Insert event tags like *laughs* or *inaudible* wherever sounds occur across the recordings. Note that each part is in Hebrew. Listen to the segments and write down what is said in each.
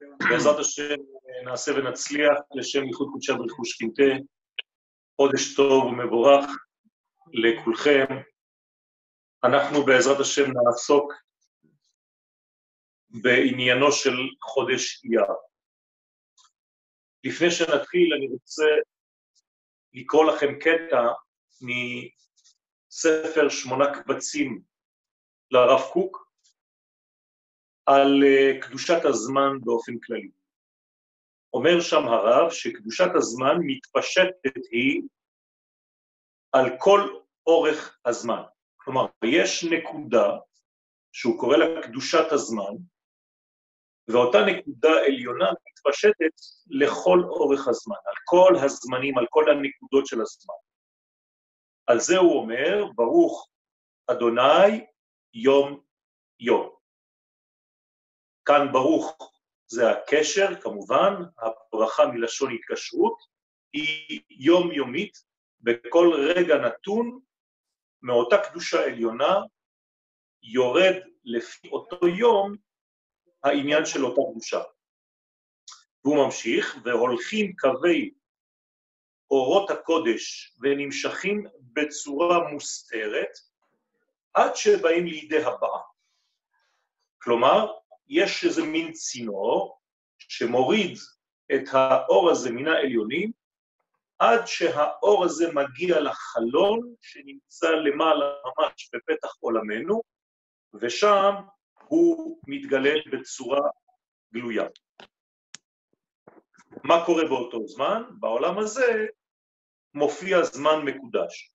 בעזרת השם נעשה ונצליח לשם ייחוד קודשי ברכו שכינתה, חודש טוב ומבורך לכולכם. אנחנו בעזרת השם נעסוק בעניינו של חודש אייר. לפני שנתחיל אני רוצה לקרוא לכם קטע מספר שמונה קבצים לרב קוק, על אה, קדושת הזמן באופן כללי. אומר שם הרב שקדושת הזמן מתפשטת היא על כל אורך הזמן. כלומר, יש נקודה שהוא קורא לה קדושת הזמן, ואותה נקודה עליונה מתפשטת לכל אורך הזמן, על כל הזמנים, על כל הנקודות של הזמן. על זה הוא אומר, ברוך אדוני יום יום. כאן ברוך זה הקשר, כמובן, הברכה מלשון התקשרות, היא יומיומית, בכל רגע נתון, מאותה קדושה עליונה, יורד לפי אותו יום העניין של אותה קדושה. והוא ממשיך, והולכים קווי אורות הקודש ונמשכים בצורה מוסתרת, עד שבאים לידי הבאה. כלומר, יש איזה מין צינור שמוריד את האור הזה מן העליונים, עד שהאור הזה מגיע לחלון שנמצא למעלה ממש בפתח עולמנו, ושם הוא מתגלה בצורה גלויה. מה קורה באותו זמן? בעולם הזה מופיע זמן מקודש.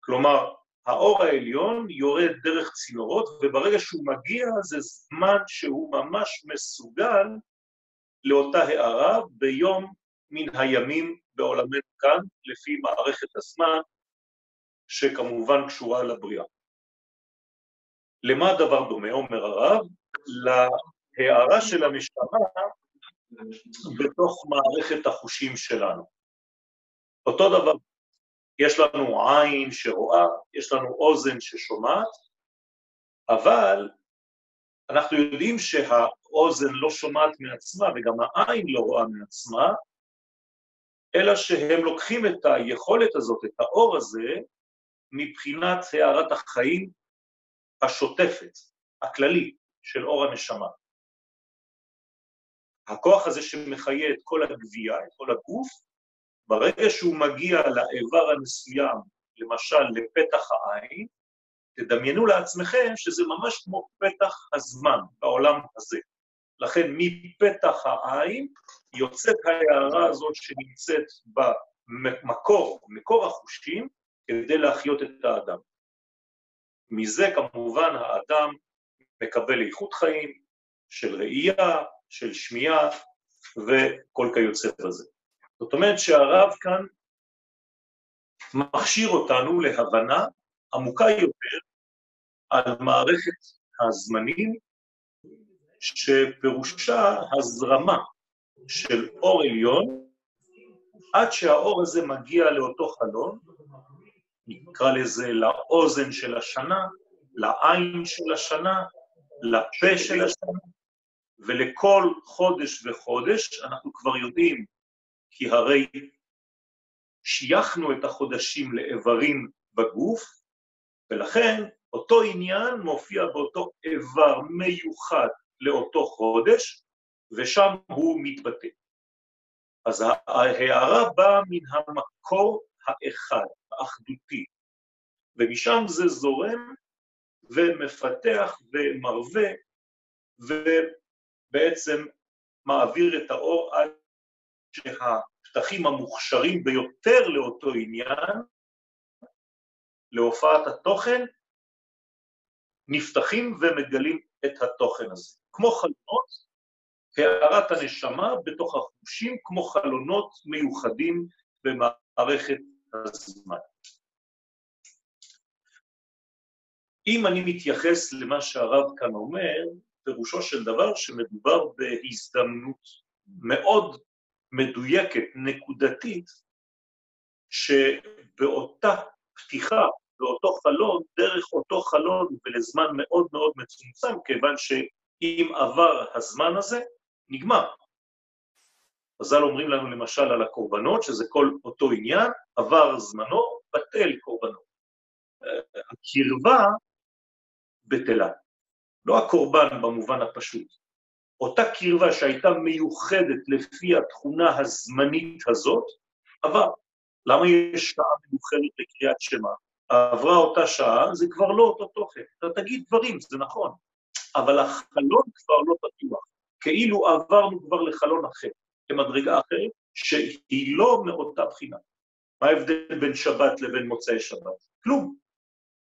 כלומר, האור העליון יורד דרך צינורות, וברגע שהוא מגיע זה זמן שהוא ממש מסוגל לאותה הערה ביום מן הימים בעולמנו כאן, לפי מערכת הזמן, שכמובן קשורה לבריאה. למה הדבר דומה, אומר הרב? להערה של המשטרה בתוך מערכת החושים שלנו. אותו דבר יש לנו עין שרואה, יש לנו אוזן ששומעת, אבל אנחנו יודעים שהאוזן לא שומעת מעצמה וגם העין לא רואה מעצמה, אלא שהם לוקחים את היכולת הזאת, את האור הזה, מבחינת הערת החיים השוטפת, הכללית, של אור הנשמה. הכוח הזה שמחיה את כל הגבייה, את כל הגוף, ברגע שהוא מגיע לאיבר המסוים, למשל לפתח העין, תדמיינו לעצמכם שזה ממש כמו פתח הזמן בעולם הזה. לכן מפתח העין יוצאת ההערה הזאת שנמצאת במקור, מקור החושים, כדי להחיות את האדם. מזה כמובן האדם מקבל איכות חיים של ראייה, של שמיעה וכל כיוצא בזה. זאת אומרת שהרב כאן מכשיר אותנו להבנה עמוקה יותר על מערכת הזמנים שפירושה הזרמה של אור עליון עד שהאור הזה מגיע לאותו חלון, נקרא לזה לאוזן של השנה, לעין של השנה, לפה של השנה, ולכל חודש וחודש, אנחנו כבר יודעים כי הרי שייכנו את החודשים לאיברים בגוף, ולכן אותו עניין מופיע באותו איבר מיוחד לאותו חודש, ושם הוא מתבטא. אז ההערה באה מן המקור האחד, האחדותי, ומשם זה זורם ומפתח ומרווה, ובעצם מעביר את האור עד שהפתחים המוכשרים ביותר לאותו עניין, להופעת התוכן, נפתחים ומגלים את התוכן הזה. כמו חלונות, הערת הנשמה בתוך החושים, כמו חלונות מיוחדים במערכת הזמן. אם אני מתייחס למה שהרב כאן אומר, פירושו של דבר שמדובר בהזדמנות מאוד מדויקת, נקודתית, שבאותה פתיחה, באותו חלון, דרך אותו חלון ולזמן מאוד מאוד מצומצם, כיוון אם עבר הזמן הזה, נגמר. חז"ל אומרים לנו למשל על הקורבנות, שזה כל אותו עניין, עבר זמנו, בטל קורבנו. הקרבה בטלה. לא הקורבן במובן הפשוט. אותה קרבה שהייתה מיוחדת לפי התכונה הזמנית הזאת, עבר. למה יש שעה מיוחדת לקריאת שמע? עברה אותה שעה, זה כבר לא אותו תוכן. אתה תגיד דברים, זה נכון, אבל החלון כבר לא פתוח. כאילו עברנו כבר לחלון אחר, למדרגה אחרת, שהיא לא מאותה בחינה. מה ההבדל בין שבת לבין מוצאי שבת? כלום.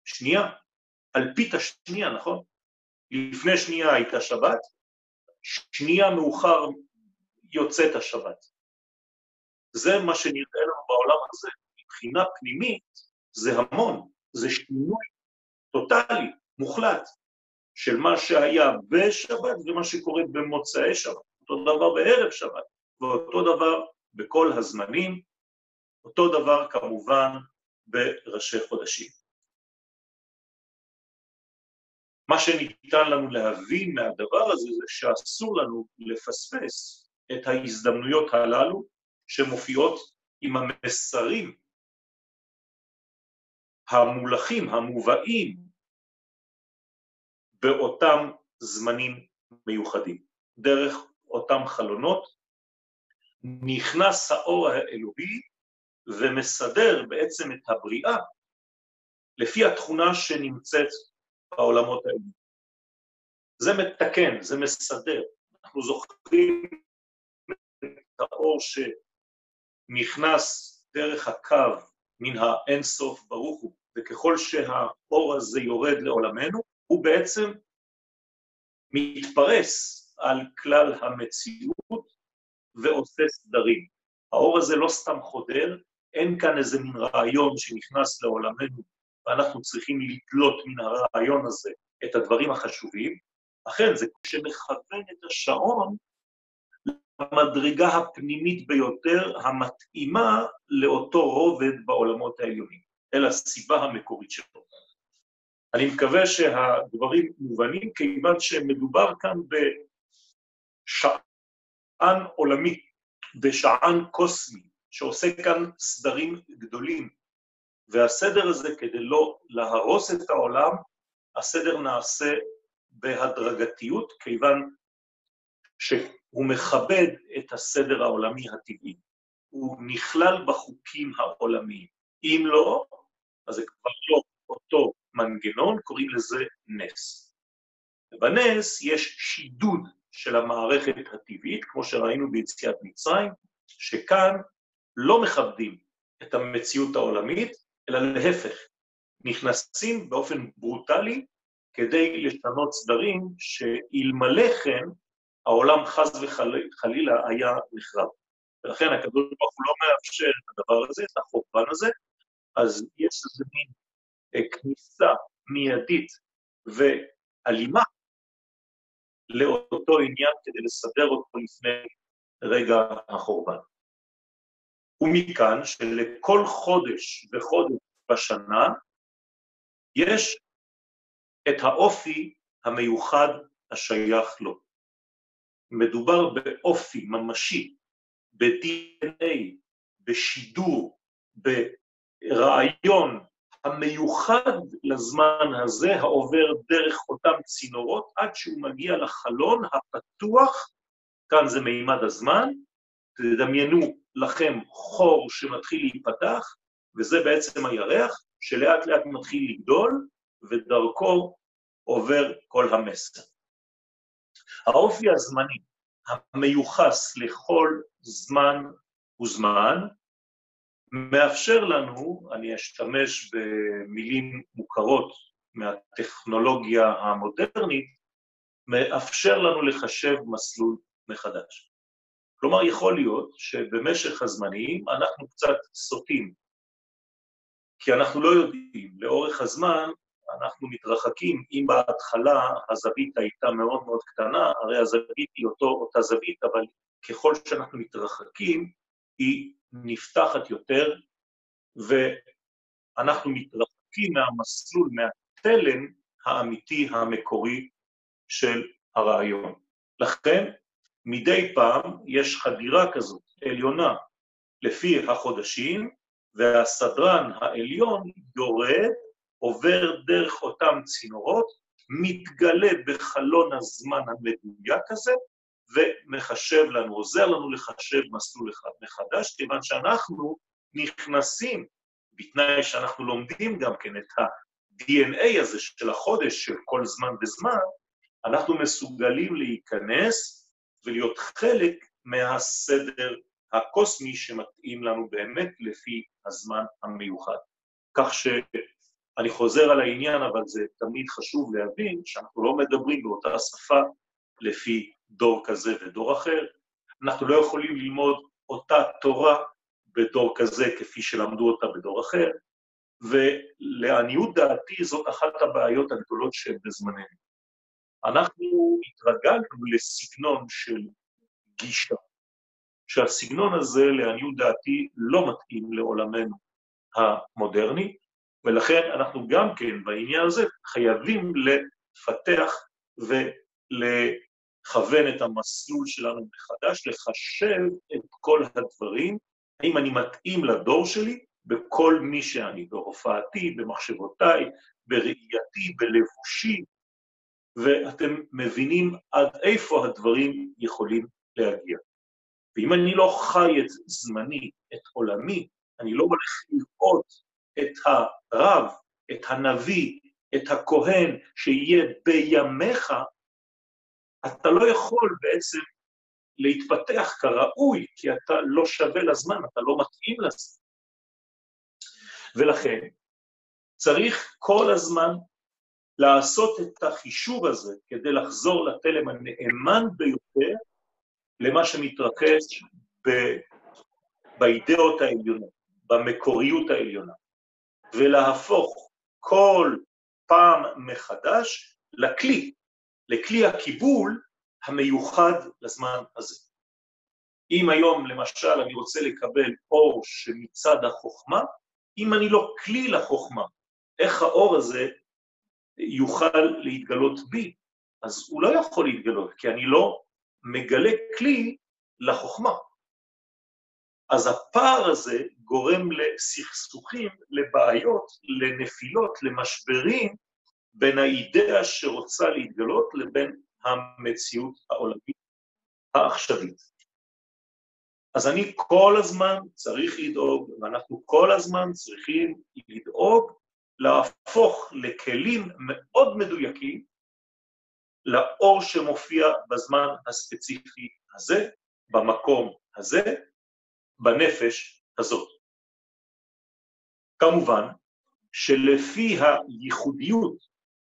שנייה. אלפית השנייה, נכון? לפני שנייה הייתה שבת, שנייה מאוחר יוצאת השבת. זה מה שנראה לנו בעולם הזה. מבחינה פנימית זה המון, זה שינוי טוטאלי, מוחלט, של מה שהיה בשבת ומה שקורה במוצאי שבת. אותו דבר בערב שבת, ואותו דבר בכל הזמנים, אותו דבר כמובן בראשי חודשים. מה שניתן לנו להבין מהדבר הזה זה שאסור לנו לפספס את ההזדמנויות הללו שמופיעות עם המסרים המולכים, המובאים, באותם זמנים מיוחדים. דרך אותם חלונות נכנס האור האלוהי ומסדר בעצם את הבריאה לפי התכונה שנמצאת בעולמות האלה. זה מתקן, זה מסדר. אנחנו זוכרים את האור שנכנס דרך הקו מן האינסוף ברוך הוא, וככל שהאור הזה יורד לעולמנו, הוא בעצם מתפרס על כלל המציאות ועושה סדרים. האור הזה לא סתם חודר, אין כאן איזה מין רעיון שנכנס לעולמנו ואנחנו צריכים לתלות מן הרעיון הזה את הדברים החשובים, אכן זה שמכוון את השעון למדרגה הפנימית ביותר המתאימה לאותו רובד בעולמות העליונים, אל הסיבה המקורית שלו. אני מקווה שהדברים מובנים, כיוון שמדובר כאן בשען עולמי, בשען קוסמי, שעושה כאן סדרים גדולים, והסדר הזה, כדי לא להרוס את העולם, הסדר נעשה בהדרגתיות, כיוון שהוא מכבד את הסדר העולמי הטבעי. הוא נכלל בחוקים העולמיים. אם לא, אז זה כבר לא אותו מנגנון, קוראים לזה נס. ובנס יש שידוד של המערכת הטבעית, כמו שראינו ביציאת מצרים, שכאן לא מכבדים את המציאות העולמית, אלא להפך, נכנסים באופן ברוטלי כדי לשנות סדרים שאלמלא כן העולם חס וחלילה היה נחרב. ולכן הקדוש ברוך הוא לא מאפשר את הדבר הזה, את החורבן הזה, אז יש איזה מין אה, כניסה מיידית ואלימה לאותו עניין כדי לסדר אותו לפני רגע החורבן. ומכאן שלכל חודש וחודש בשנה יש את האופי המיוחד השייך לו. מדובר באופי ממשי, ב-DNA, בשידור, ברעיון המיוחד לזמן הזה, העובר דרך אותם צינורות, עד שהוא מגיע לחלון הפתוח, כאן זה מימד הזמן, תדמיינו לכם חור שמתחיל להיפתח, וזה בעצם הירח, שלאט לאט מתחיל לגדול, ודרכו עובר כל המסר. האופי הזמני המיוחס לכל זמן וזמן, מאפשר לנו, אני אשתמש במילים מוכרות מהטכנולוגיה המודרנית, מאפשר לנו לחשב מסלול מחדש. כלומר, יכול להיות שבמשך הזמנים אנחנו קצת סוטים, כי אנחנו לא יודעים, לאורך הזמן אנחנו מתרחקים, אם בהתחלה הזווית הייתה מאוד מאוד קטנה, הרי הזווית היא אותו, אותה זווית, אבל ככל שאנחנו מתרחקים, היא נפתחת יותר, ואנחנו מתרחקים מהמסלול, מהתלם האמיתי המקורי של הרעיון. לכן, מדי פעם יש חדירה כזאת עליונה לפי החודשים, והסדרן העליון יורד, עובר דרך אותם צינורות, מתגלה בחלון הזמן המדויק הזה, ומחשב לנו, עוזר לנו לחשב מסלול אחד מחדש, כיוון שאנחנו נכנסים, בתנאי שאנחנו לומדים גם כן את ה-DNA הזה של החודש, של כל זמן וזמן, אנחנו מסוגלים להיכנס ולהיות חלק מהסדר הקוסמי שמתאים לנו באמת לפי הזמן המיוחד. כך שאני חוזר על העניין, אבל זה תמיד חשוב להבין שאנחנו לא מדברים באותה שפה לפי דור כזה ודור אחר. אנחנו לא יכולים ללמוד אותה תורה בדור כזה כפי שלמדו אותה בדור אחר, ולעניות דעתי זאת אחת הבעיות הגדולות שבזמננו. אנחנו התרגלנו לסגנון של גישה, שהסגנון הזה, לעניות דעתי, לא מתאים לעולמנו המודרני, ולכן אנחנו גם כן בעניין הזה חייבים לפתח ולכוון את המסלול שלנו מחדש, לחשב את כל הדברים, האם אני מתאים לדור שלי בכל מי שאני, בהופעתי, במחשבותיי, בראייתי, בלבושי, ואתם מבינים עד איפה הדברים יכולים להגיע. ואם אני לא חי את זמני, את עולמי, אני לא הולך לראות את הרב, את הנביא, את הכהן שיהיה בימיך, אתה לא יכול בעצם להתפתח כראוי, כי אתה לא שווה לזמן, אתה לא מתאים לזה. ולכן צריך כל הזמן לעשות את החישוב הזה כדי לחזור לתלם הנאמן ביותר למה שמתרכז ב... באידאות העליונות, במקוריות העליונה, ולהפוך כל פעם מחדש לכלי, לכלי הקיבול המיוחד לזמן הזה. אם היום למשל אני רוצה לקבל אור שמצד החוכמה, אם אני לא כלי לחוכמה, איך האור הזה יוכל להתגלות בי? אז הוא לא יכול להתגלות, כי אני לא מגלה כלי לחוכמה. אז הפער הזה גורם לסכסוכים, לבעיות, לנפילות, למשברים, בין האידאה שרוצה להתגלות לבין המציאות העולמית העכשווית. אז אני כל הזמן צריך לדאוג, ואנחנו כל הזמן צריכים לדאוג להפוך לכלים מאוד מדויקים לאור שמופיע בזמן הספציפי הזה, במקום הזה, בנפש הזאת. כמובן שלפי הייחודיות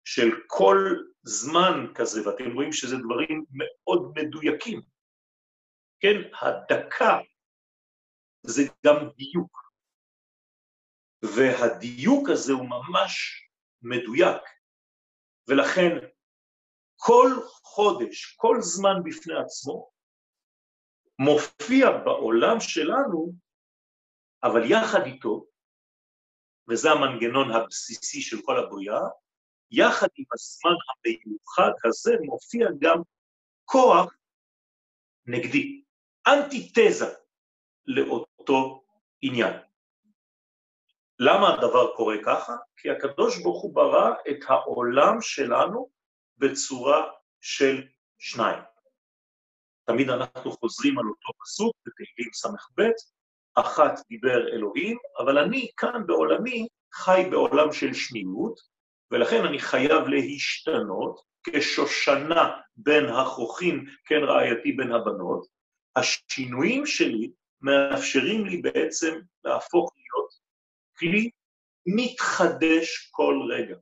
של כל זמן כזה, ואתם רואים שזה דברים מאוד מדויקים, כן, הדקה זה גם דיוק, והדיוק הזה הוא ממש מדויק, ולכן כל חודש, כל זמן בפני עצמו, מופיע בעולם שלנו, אבל יחד איתו, וזה המנגנון הבסיסי של כל הבריאה, יחד עם הזמן המיוחד הזה מופיע גם כוח נגדי, אנטיתזה לאותו עניין. למה הדבר קורה ככה? כי הקדוש ברוך הוא ברא את העולם שלנו בצורה של שניים. תמיד אנחנו חוזרים על אותו פסוק בתהילים ס"ב, אחת דיבר אלוהים, אבל אני כאן בעולמי חי בעולם של שניות, ולכן אני חייב להשתנות כשושנה בין החוכים, כן רעייתי בין הבנות. השינויים שלי מאפשרים לי בעצם להפוך להיות כלי מתחדש כל רגע.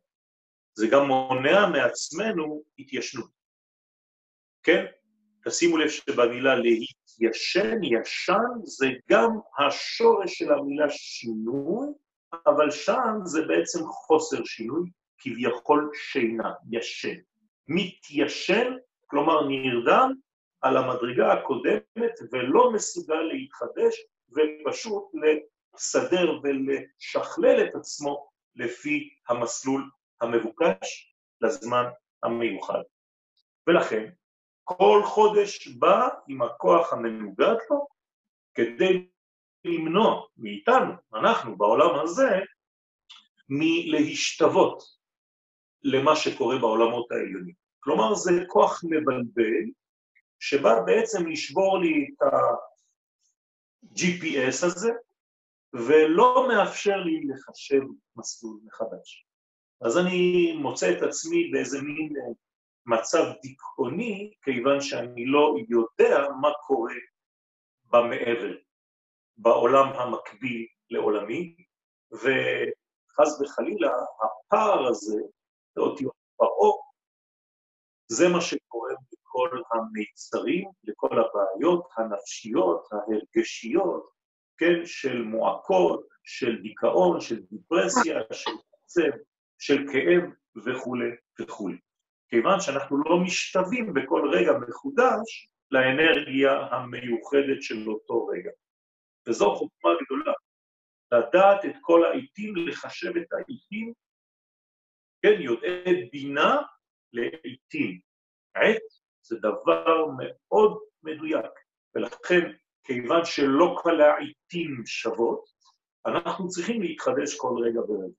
זה גם מונע מעצמנו התיישנות. כן? תשימו לב שבמילה להתיישן, ישן, זה גם השורש של המילה שינוי, אבל שם זה בעצם חוסר שינוי, כביכול שינה, ישן. מתיישן, כלומר נרדם על המדרגה הקודמת ולא מסוגל להתחדש ופשוט לסדר ולשכלל את עצמו לפי המסלול המבוקש לזמן המיוחד. ולכן כל חודש בא עם הכוח המנוגד לו כדי למנוע מאיתנו, אנחנו בעולם הזה, מלהשתוות למה שקורה בעולמות העליונים. כלומר, זה כוח מבלבל שבא בעצם לשבור לי את ה-GPS הזה ולא מאפשר לי לחשב מסלול מחדש. אז אני מוצא את עצמי באיזה מין אה, מצב דיכאוני, כיוון שאני לא יודע מה קורה במעבר, בעולם המקביל לעולמי, וחס וחלילה, הפער הזה, לאותיות פרעה, זה מה שקורה בכל המיצרים, לכל הבעיות הנפשיות, ההרגשיות, כן, של מועקות, של דיכאון, של דיפרסיה, של עצב, של כאב וכולי וכולי. כיוון שאנחנו לא משתווים בכל רגע מחודש לאנרגיה המיוחדת של אותו רגע. וזו חוכמה גדולה, לדעת את כל העיתים, לחשב את העיתים, כן, יודעי בינה לעיתים. עת זה דבר מאוד מדויק, ולכן כיוון שלא כל העיתים שוות, אנחנו צריכים להתחדש כל רגע ורגע.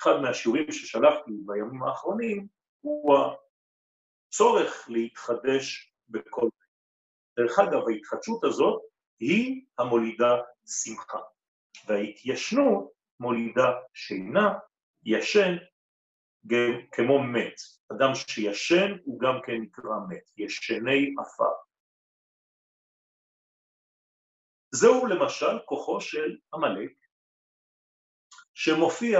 אחד מהשיעורים ששלחתי בימים האחרונים הוא הצורך להתחדש בכל. דרך אגב, ההתחדשות הזאת היא המולידה שמחה, וההתיישנות מולידה שינה, ישן כמו מת. אדם שישן הוא גם כן נקרא מת, ישני עפר. זהו למשל כוחו של עמלק, שמופיע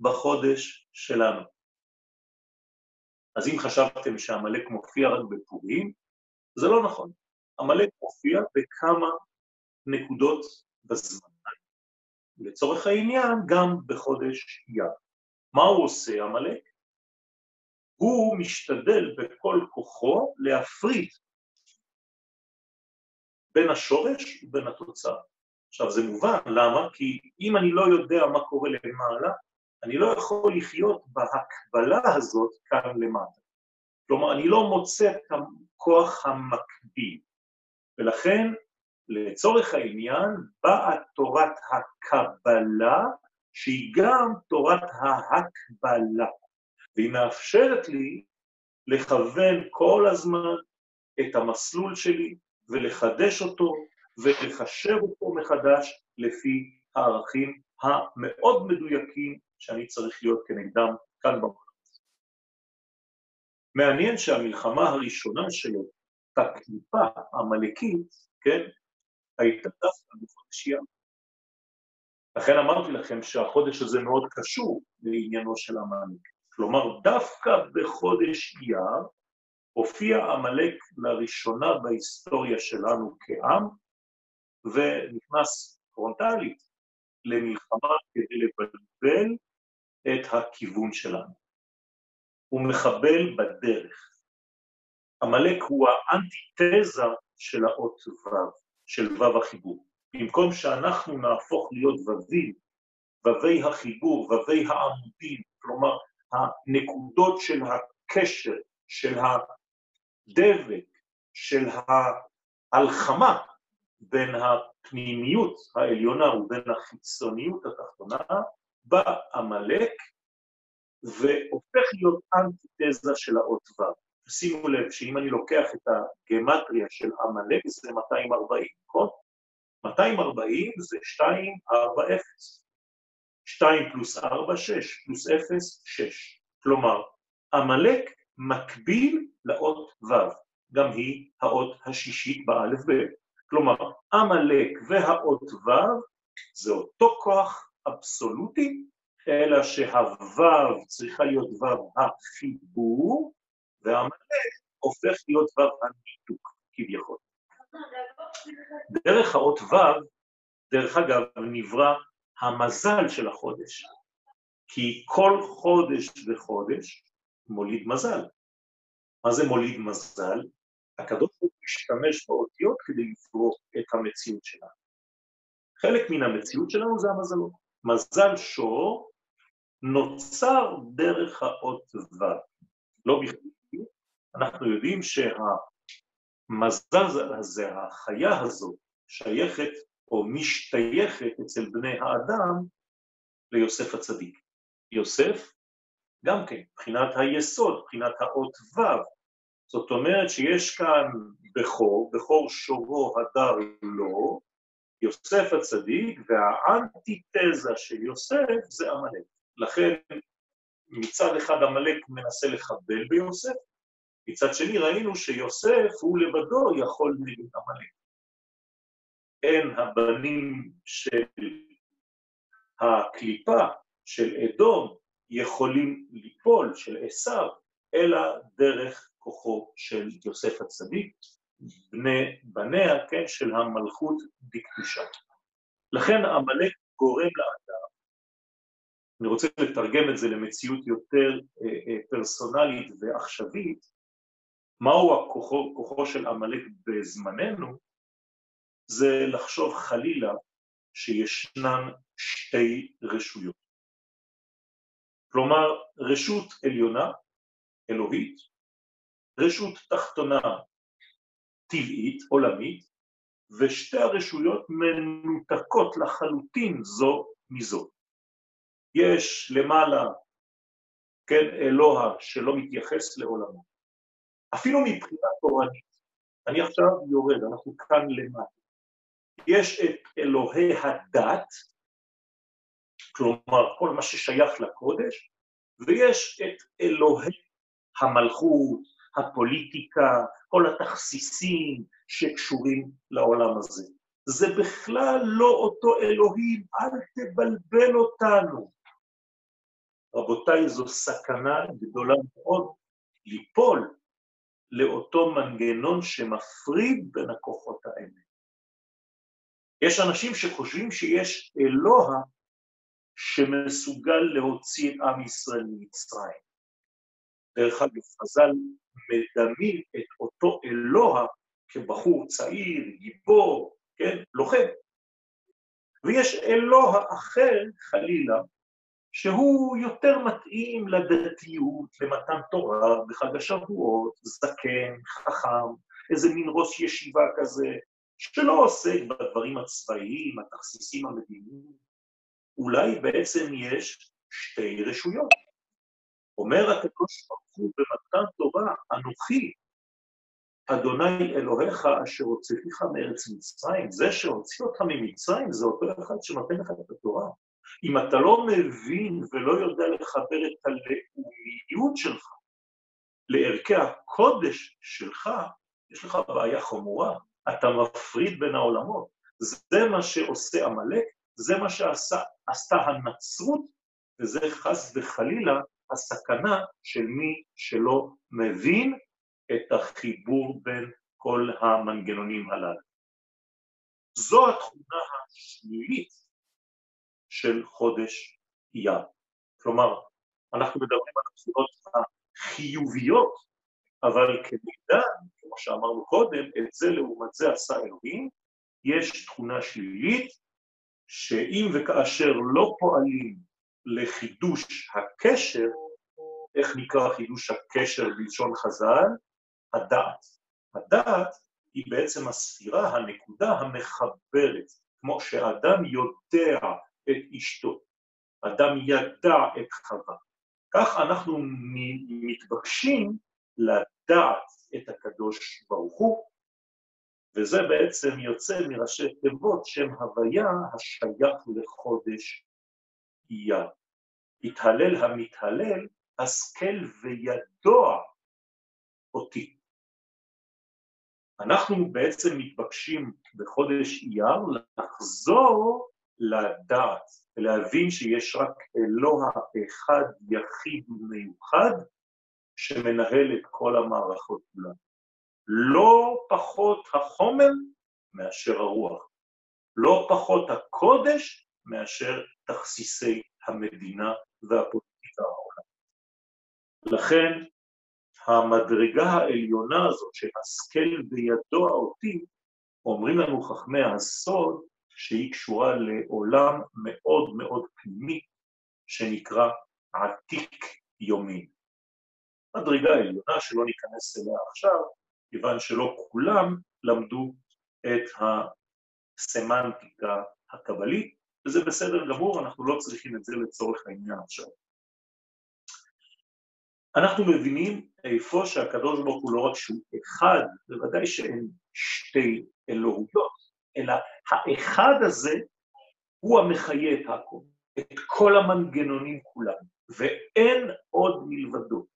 בחודש שלנו. אז אם חשבתם שעמלק מופיע רק בפורים, זה לא נכון. עמלק מופיע בכמה נקודות בזמן. לצורך העניין, גם בחודש ים. מה הוא עושה, עמלק? הוא משתדל בכל כוחו להפריד בין השורש ובין התוצאה. עכשיו זה מובן, למה? כי אם אני לא יודע מה קורה למעלה, אני לא יכול לחיות בהקבלה הזאת כאן למטה. כלומר, אני לא מוצא את הכוח המקביל, ולכן לצורך העניין באה תורת הקבלה, שהיא גם תורת ההקבלה, והיא מאפשרת לי לכוון כל הזמן את המסלול שלי ולחדש אותו ולחשב אותו מחדש לפי הערכים המאוד מדויקים שאני צריך להיות כנגדם כאן במקום. מעניין שהמלחמה הראשונה שלו, הקליפה העמלקית, כן, הייתה דווקא בחודש ים. לכן אמרתי לכם שהחודש הזה מאוד קשור לעניינו של עמלק. כלומר, דווקא בחודש אייר הופיע עמלק לראשונה בהיסטוריה שלנו כעם, ונכנס פרונטלית למלחמה כדי לבלבל את הכיוון שלנו. הוא מחבל בדרך. עמלק הוא האנטיתזה של האות ו', של ו' החיבור. במקום שאנחנו נהפוך להיות ו"ים, ו"י החיבור, ו"י העמודים, כלומר הנקודות של הקשר, של הדבק, של ההלחמה בין הפנימיות העליונה ובין החיצוניות התחתונה, בא עמלק והופך להיות אנטיתזה של האות ו'. שימו לב שאם אני לוקח את הגמטריה של עמלק זה 240, נכון? 240 זה 2, 4, 0. 2 פלוס 4, 6, פלוס 0, 6. כלומר, עמלק מקביל לאות ו', גם היא האות השישית באלף ב'. כלומר, עמלק והאות ו' זה אותו כוח אבסולוטי, אלא שהו' צריכה להיות ו' החיבור, והעמלק הופך להיות ו' הניתוק, כביכול. דרך האות ו', דרך אגב, נברא המזל של החודש, כי כל חודש וחודש מוליד מזל. מה זה מוליד מזל? הקדוש משתמש באותיות כדי לברוא את המציאות שלנו. חלק מן המציאות שלנו זה המזלות. מזל שור נוצר דרך האות ו', לא בכדי, אנחנו יודעים שהמזל הזה, החיה הזאת, שייכת או משתייכת אצל בני האדם ליוסף הצדיק. יוסף, גם כן, מבחינת היסוד, מבחינת האות ו', זאת אומרת שיש כאן בכור, בכור שורו הדר לו, יוסף הצדיק, והאנטיתזה של יוסף זה עמלק. לכן מצד אחד עמלק מנסה לחבל ביוסף, מצד שני ראינו שיוסף הוא לבדו יכול נגד עמלק. אין הבנים של הקליפה של אדום יכולים ליפול, של עשיו, אלא דרך כוחו של יוסף הצדיק, בני בניה, כן, של המלכות בקדושה. לכן עמלק גורם לאדם, אני רוצה לתרגם את זה למציאות יותר אה, אה, פרסונלית ועכשווית, מהו הכוחו, כוחו של עמלק בזמננו? זה לחשוב חלילה שישנן שתי רשויות. כלומר, רשות עליונה, אלוהית, רשות תחתונה טבעית, עולמית, ושתי הרשויות מנותקות לחלוטין זו מזו. יש למעלה, כן, אלוה שלא מתייחס לעולמו. אפילו מבחינה תורנית, אני עכשיו יורד, אנחנו כאן למטה. יש את אלוהי הדת, כלומר כל מה ששייך לקודש, ויש את אלוהי המלכות, הפוליטיקה, כל התכסיסים שקשורים לעולם הזה. זה בכלל לא אותו אלוהים, אל תבלבל אותנו. רבותיי, זו סכנה גדולה מאוד ליפול לאותו מנגנון שמפריד בין הכוחות האלה. יש אנשים שחושבים שיש אלוה שמסוגל להוציא את עם ישראל ממצרים. דרך אגב, חז"ל מדמים את אותו אלוה כבחור צעיר, גיבור, כן, לוחם. ויש אלוה אחר, חלילה, שהוא יותר מתאים לדתיות, למתן תורה בחג השבועות, זקן, חכם, איזה מין ראש ישיבה כזה, שלא עוסק בדברים הצבאיים, התכסיסים המדיניים. אולי בעצם יש שתי רשויות. אומר הקדוש ברוך הוא במתן תורה, אנוכי, אדוני אלוהיך אשר הוצאתיך מארץ מצרים, זה שהוציא אותך ממצרים זה אותו אחד שנותן לך את התורה. אם אתה לא מבין ולא יודע לחבר את הלאומיות שלך לערכי הקודש שלך, יש לך בעיה חמורה, אתה מפריד בין העולמות. זה מה שעושה עמלק, זה מה שעשתה הנצרות, וזה חס וחלילה הסכנה של מי שלא מבין את החיבור בין כל המנגנונים הללו. זו התכונה השלילית של חודש אייר. כלומר, אנחנו מדברים על התכונות החיוביות, אבל כמידע, כמו שאמרנו קודם, את זה לעומת זה עשה אלוהים, יש תכונה שלילית, שאם וכאשר לא פועלים לחידוש הקשר, איך נקרא חידוש הקשר בלשון חז"ל? הדעת. הדעת היא בעצם הספירה, הנקודה המחברת, כמו שאדם יודע את אשתו, אדם ידע את חווה. כך אנחנו מתבקשים לדעת את הקדוש ברוך הוא, וזה בעצם יוצא מראשי תיבות שם הוויה השייך לחודש אייר. התהלל המתהלל, השכל וידוע אותי. אנחנו בעצם מתבקשים בחודש אייר לחזור לדעת, ולהבין שיש רק אלוה אחד יחיד ומיוחד שמנהל את כל המערכות כולן. לא פחות החומר מאשר הרוח, לא פחות הקודש מאשר תכסיסי המדינה והפוליטיקה העולמית. לכן המדרגה העליונה הזאת של השכל בידוע אותי, אומרים לנו חכמי הסוד שהיא קשורה לעולם מאוד מאוד פנימי שנקרא עתיק יומין. מדרגה עליונה שלא ניכנס אליה עכשיו, כיוון שלא כולם למדו את הסמנטיקה הקבלית, וזה בסדר גמור, אנחנו לא צריכים את זה לצורך העניין עכשיו. אנחנו מבינים איפה שהקדוש ברוך הוא לא רק שהוא אחד, בוודאי שאין שתי אלוהויות, אלא האחד הזה הוא המחיה את הכל, את כל המנגנונים כולם, ואין עוד מלבדו.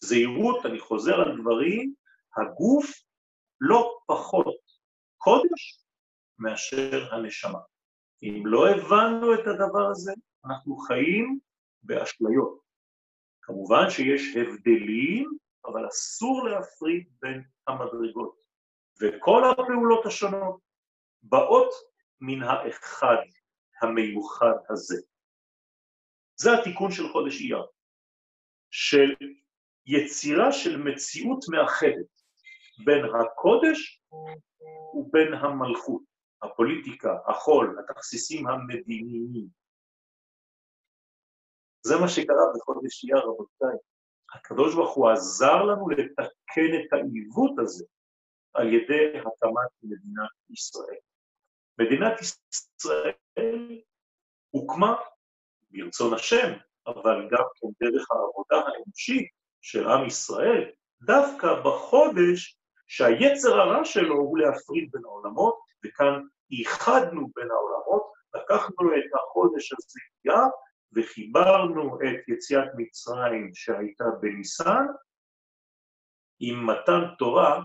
זהירות, אני חוזר על דברים, הגוף לא פחות קודש מאשר הנשמה. אם לא הבנו את הדבר הזה, אנחנו חיים באשליות. כמובן שיש הבדלים, אבל אסור להפריד בין המדרגות. וכל הפעולות השונות באות מן האחד המיוחד הזה. זה התיקון של חודש אייר, של יצירה של מציאות מאחדת בין הקודש ובין המלכות, הפוליטיקה, החול, התכסיסים המדיניים. זה מה שקרה בחודש אייר, רבותיי. הקדוש ברוך הוא עזר לנו לתקן את העיוות הזה על ידי הקמת מדינת ישראל. מדינת ישראל הוקמה ברצון השם, אבל גם כן דרך העבודה האנושית של עם ישראל, דווקא בחודש שהיצר הרע שלו הוא להפריד בין העולמות, וכאן איחדנו בין העולמות, לקחנו את החודש הזה וחיברנו את יציאת מצרים שהייתה בניסן עם מתן תורה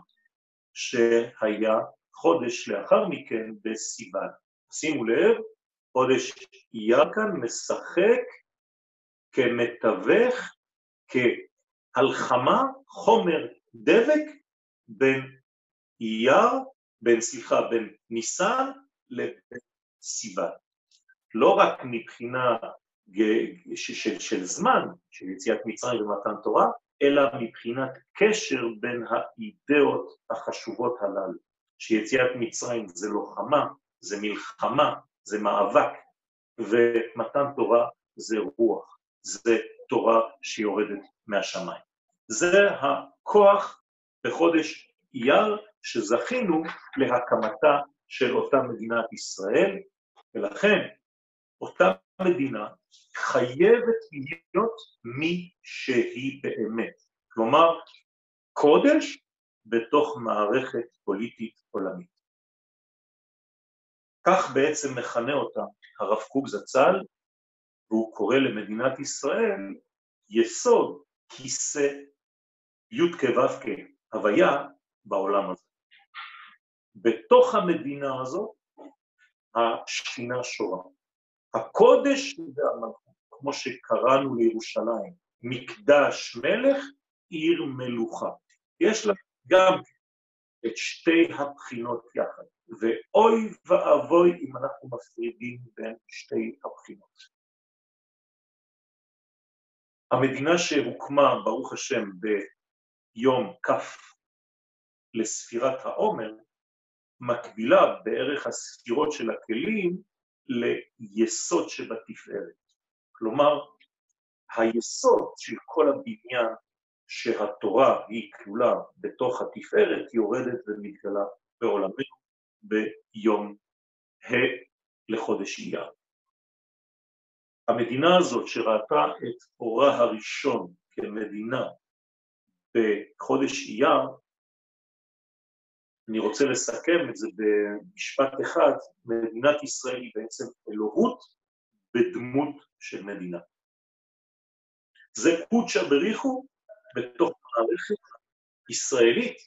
שהיה חודש לאחר מכן בסיוון. שימו לב, חודש אייר כאן משחק כמתווך, כהלחמה, חומר דבק בין אייר, בין, סליחה, בין ניסן לבין סיוון. לא רק מבחינה של, של זמן, של יציאת מצרים ומתן תורה, אלא מבחינת קשר בין האידאות החשובות הללו, שיציאת מצרים זה לוחמה, זה מלחמה, זה מאבק, ומתן תורה זה רוח, זה תורה שיורדת מהשמיים. זה הכוח בחודש אייר שזכינו להקמתה של אותה מדינת ישראל, ולכן אותה מדינה חייבת להיות מי שהיא באמת. כלומר, קודש בתוך מערכת פוליטית עולמית. כך בעצם מכנה אותה הרב קוק זצ"ל, והוא קורא למדינת ישראל יסוד כיסא י"ק ו"ק הוויה בעולם הזה. בתוך המדינה הזו השכינה שורה. הקודש והמלכות, כמו שקראנו לירושלים, מקדש מלך, עיר מלוכה. יש לה גם את שתי הבחינות יחד, ואוי ואבוי אם אנחנו מפרידים בין שתי הבחינות. המדינה שהוקמה, ברוך השם, ביום כ' לספירת העומר, מקבילה בערך הספירות של הכלים ליסוד שבתפארת. כלומר, היסוד של כל הבניין שהתורה היא כלולה בתוך התפארת יורדת ומתגלה בעולמנו ביום ה' לחודש אייר. המדינה הזאת שראתה את אורה הראשון כמדינה בחודש אייר, אני רוצה לסכם את זה במשפט אחד, מדינת ישראל היא בעצם אלוהות בדמות של מדינה. זה קודשא בריחו בתוך מערכת ישראלית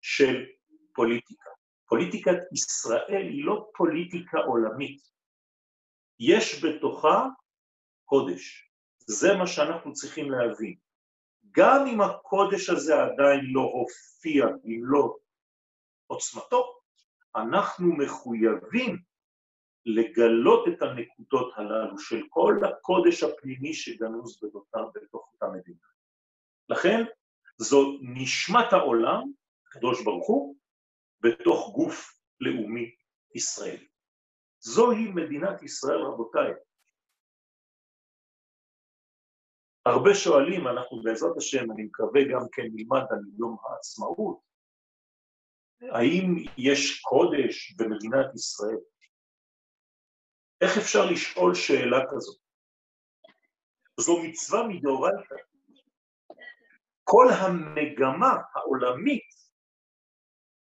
של פוליטיקה. פוליטיקת ישראל היא לא פוליטיקה עולמית, יש בתוכה קודש. זה מה שאנחנו צריכים להבין. גם אם הקודש הזה עדיין לא הופיע במלוא עוצמתו, אנחנו מחויבים לגלות את הנקודות הללו של כל הקודש הפנימי שגנוז בתוך אותה מדינה. לכן זו נשמת העולם, הקדוש ברוך הוא, בתוך גוף לאומי ישראלי. זוהי מדינת ישראל, רבותיי. הרבה שואלים, אנחנו בעזרת השם, אני מקווה גם כן נלמד על יום העצמאות, האם יש קודש במדינת ישראל? איך אפשר לשאול שאלה כזאת? זו מצווה מדאורייתא. כל המגמה העולמית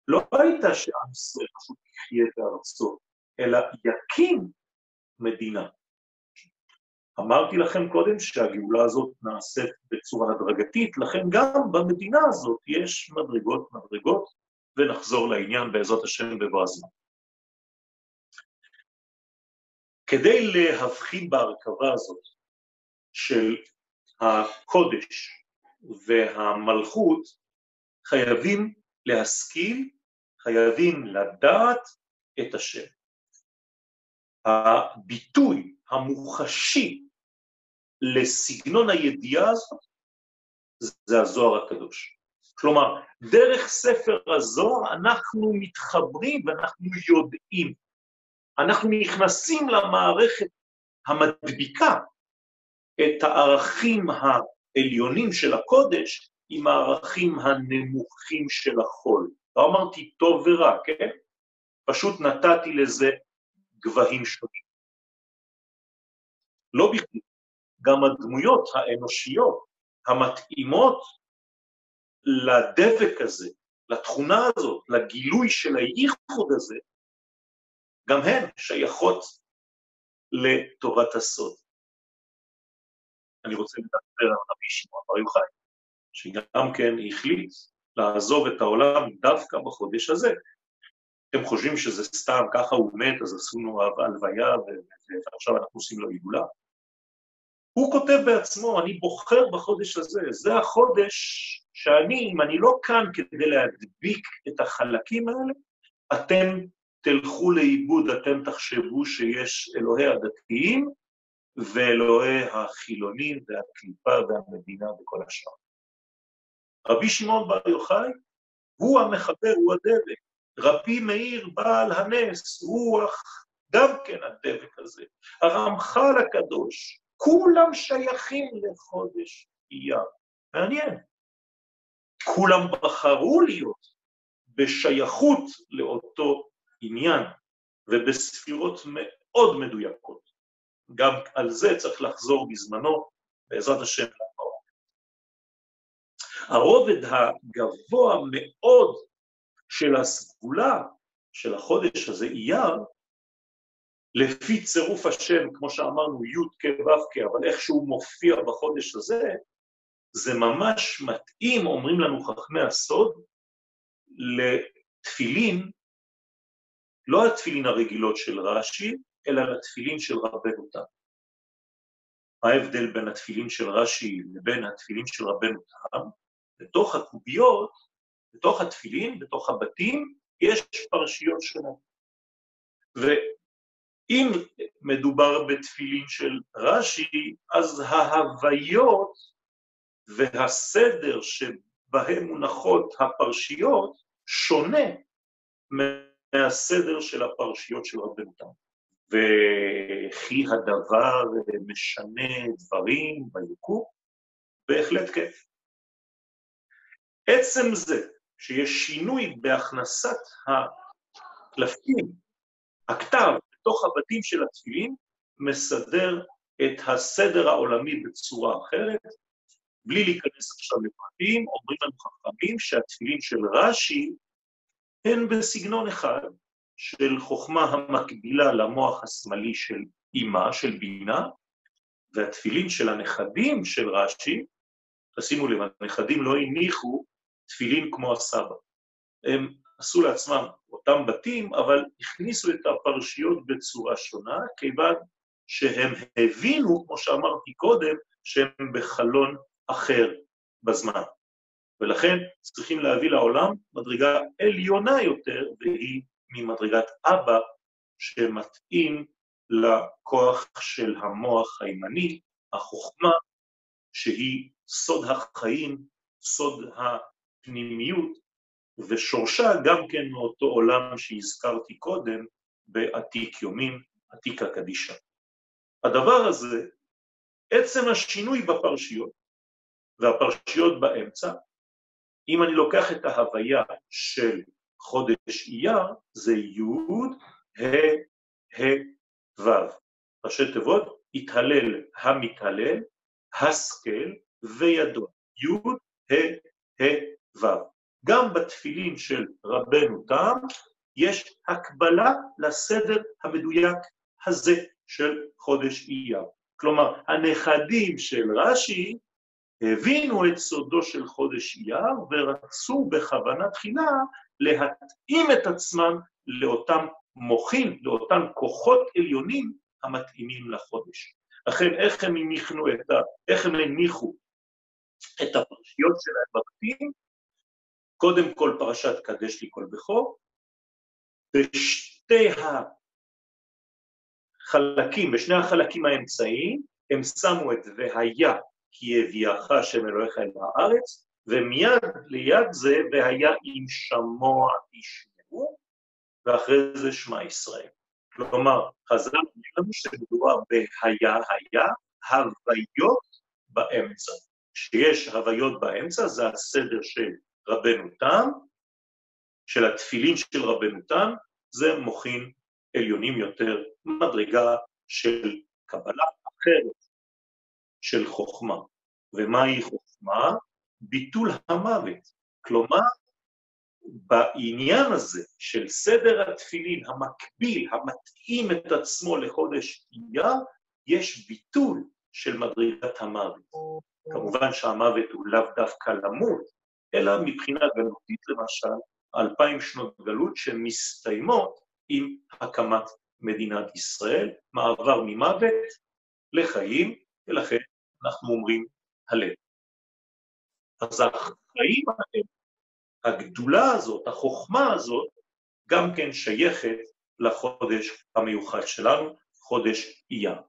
לא הייתה שעם ישראל פשוט יחיה בארצו, אלא יקים מדינה. אמרתי לכם קודם שהגאולה הזאת נעשית בצורה הדרגתית, לכן גם במדינה הזאת יש מדרגות מדרגות, ונחזור לעניין בעזרת השם בבוא הזמן. כדי להבחין בהרכבה הזאת של הקודש והמלכות, חייבים להשכיל, חייבים לדעת את השם. הביטוי המוחשי לסגנון הידיעה הזאת זה הזוהר הקדוש. כלומר, דרך ספר הזוהר אנחנו מתחברים ואנחנו יודעים. אנחנו נכנסים למערכת המדביקה את הערכים העליונים של הקודש עם הערכים הנמוכים של החול. לא אמרתי טוב ורע, כן? פשוט נתתי לזה גבהים שונים. לא בכדי, גם הדמויות האנושיות המתאימות לדבק הזה, לתכונה הזאת, לגילוי של הייחוד הזה, גם הן שייכות לטובת הסוד. אני רוצה לדבר על רבי שמעון בר יוחאי, שגם כן החליט לעזוב את העולם דווקא בחודש הזה. אתם חושבים שזה סתם, ככה הוא מת, אז עשו לו הלוויה ועכשיו אנחנו עושים לו עיגולה? הוא כותב בעצמו, אני בוחר בחודש הזה, זה החודש שאני, אם אני לא כאן כדי להדביק את החלקים האלה, אתם תלכו לאיבוד, אתם תחשבו שיש אלוהי הדתיים ואלוהי החילונים והקליפה והמדינה וכל השאר. רבי שמעון בר יוחאי הוא המחבר, הוא הדבק. רבי מאיר בעל הנס, הוא גם כן הדבק הזה. הרמח"ל הקדוש, כולם שייכים לחודש אייר. מעניין. כולם בחרו להיות בשייכות לאותו עניין ובספירות מאוד מדויקות. גם על זה צריך לחזור בזמנו, בעזרת השם, הרובד הגבוה מאוד של הסגולה של החודש הזה, אייר, לפי צירוף השם, כמו שאמרנו, י' כ' ו' כ', אבל איך שהוא מופיע בחודש הזה, זה ממש מתאים, אומרים לנו חכמי הסוד, לתפילין, לא התפילין הרגילות של רש"י, אלא לתפילין של רבנו תם. ההבדל בין התפילין של רש"י לבין התפילין של רבנו תם? בתוך הקוביות, בתוך התפילין, בתוך הבתים, יש פרשיות שונות. ואם מדובר בתפילין של רש"י, אז ההוויות והסדר שבהם מונחות הפרשיות שונה מהסדר של הפרשיות של רבנו תם. וכי הדבר משנה דברים ביקום? בהחלט כן. עצם זה שיש שינוי בהכנסת הקלפים, הכתב, בתוך הבתים של התפילין, מסדר את הסדר העולמי בצורה אחרת. בלי להיכנס עכשיו לפרטים, אומרים לנו חכמים שהתפילין של רש"י הן בסגנון אחד של חוכמה המקבילה למוח השמאלי של אימה, של בינה, והתפילין של הנכדים של רש"י, תשימו לב, הנכדים לא הניחו תפילין כמו הסבא. הם עשו לעצמם אותם בתים, אבל הכניסו את הפרשיות בצורה שונה, כיוון שהם הבינו, כמו שאמרתי קודם, שהם בחלון אחר בזמן. ולכן צריכים להביא לעולם מדרגה עליונה יותר, והיא ממדרגת אבא, שמתאים לכוח של המוח הימני, החוכמה, שהיא סוד החיים, סוד פנימיות, ושורשה גם כן מאותו עולם שהזכרתי קודם בעתיק יומין, עתיק הקדישה. הדבר הזה עצם השינוי בפרשיות, והפרשיות באמצע, אם אני לוקח את ההוויה של חודש אייר, זה י' ה' ה' ו'. ראשי תיבות, התהלל המתהלל, השכל וידו, י' ה' ה' ו'. גם בתפילין של רבנו תם יש הקבלה לסדר המדויק הזה של חודש אייר. כלומר, הנכדים של רש"י הבינו את סודו של חודש אייר ורצו בכוונה תחילה להתאים את עצמם לאותם מוחים, לאותם כוחות עליונים המתאימים לחודש. לכן איך הם הניחו את, ה... איך הם את הפרשיות שלהם בבתים? קודם כל פרשת קדש לי כל בכור, בשתי החלקים, בשני החלקים האמצעיים, הם שמו את והיה כי הביאך השם אלוהיך אל הארץ, ומיד ליד זה והיה אם שמוע ישמעו, ואחרי זה שמע ישראל. כלומר, חז"ל אומרים לנו שמדובר בהיה היה, הוויות באמצע. כשיש הוויות באמצע, זה הסדר של רבנו תם, של התפילין של רבנו תם, זה מוחין עליונים יותר, מדרגה של קבלה אחרת של חוכמה. ומהי חוכמה? ביטול המוות. כלומר, בעניין הזה של סדר התפילין המקביל, המתאים את עצמו לחודש אייר, יש ביטול של מדרגת המוות. כמובן שהמוות הוא לאו דווקא למות, אלא מבחינה גלותית למשל, אלפיים שנות גלות שמסתיימות עם הקמת מדינת ישראל, מעבר ממוות לחיים, ולכן אנחנו אומרים הלב. אז החיים האלה, הגדולה הזאת, החוכמה הזאת, גם כן שייכת לחודש המיוחד שלנו, חודש אייר.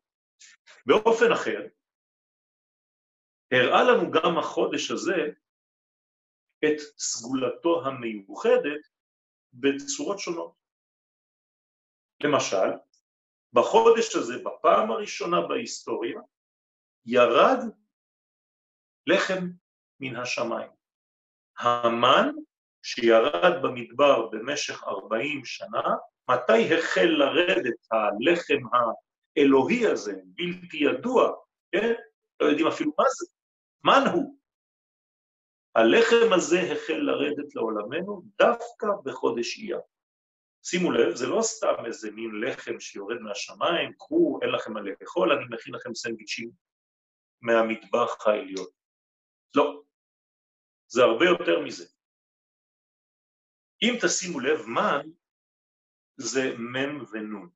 באופן אחר, הראה לנו גם החודש הזה את סגולתו המיוחדת בצורות שונות. למשל, בחודש הזה, בפעם הראשונה בהיסטוריה, ירד לחם מן השמיים. המן שירד במדבר במשך 40 שנה, מתי החל לרדת הלחם האלוהי הזה, בלתי ידוע, כן? לא יודעים אפילו מה זה, מן הוא. הלחם הזה החל לרדת לעולמנו דווקא בחודש אייר. שימו לב, זה לא סתם איזה מין לחם שיורד מהשמיים, קחו, אין לכם מה לאכול, אני מכין לכם סנדוויצ'ים מהמטבח העליון. לא, זה הרבה יותר מזה. אם תשימו לב, מן זה מם ונון.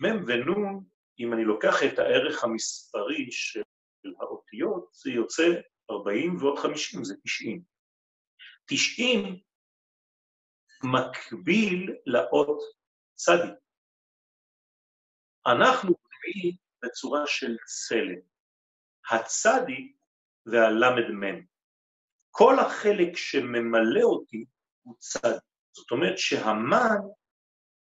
מם ונון, אם אני לוקח את הערך המספרי של האותיות, זה יוצא 40 ועוד 50, זה 90. 90 מקביל לאות צדי. אנחנו בנויים בצורה של צלם. הצדי והלמד. כל החלק שממלא אותי הוא צדי. זאת אומרת שהמן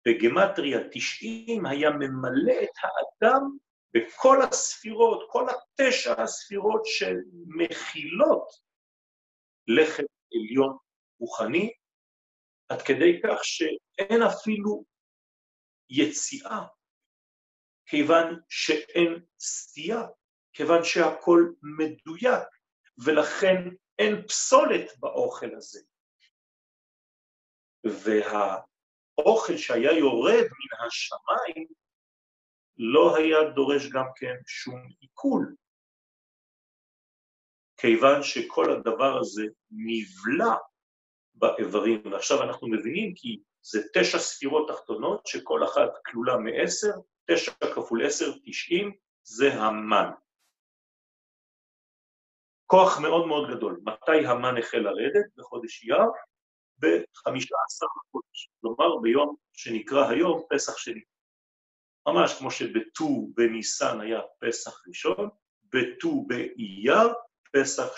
בגמטריה 90 היה ממלא את האדם בכל הספירות, כל התשע הספירות שמכילות לחם עליון רוחני, עד כדי כך שאין אפילו יציאה, כיוון שאין סטייה, כיוון שהכל מדויק, ולכן אין פסולת באוכל הזה. והאוכל שהיה יורד מן השמיים לא היה דורש גם כן שום עיכול, כיוון שכל הדבר הזה נבלע באיברים, ועכשיו אנחנו מבינים כי זה תשע ספירות תחתונות שכל אחת כלולה מעשר, תשע כפול עשר, תשעים, זה המן. כוח מאוד מאוד גדול. מתי המן החל לרדת? בחודש אייר? בחמישה עשר לחודש, כלומר ביום שנקרא היום פסח שני. ממש כמו שבט"ו בניסן היה פסח ראשון, בט"ו באייר פסח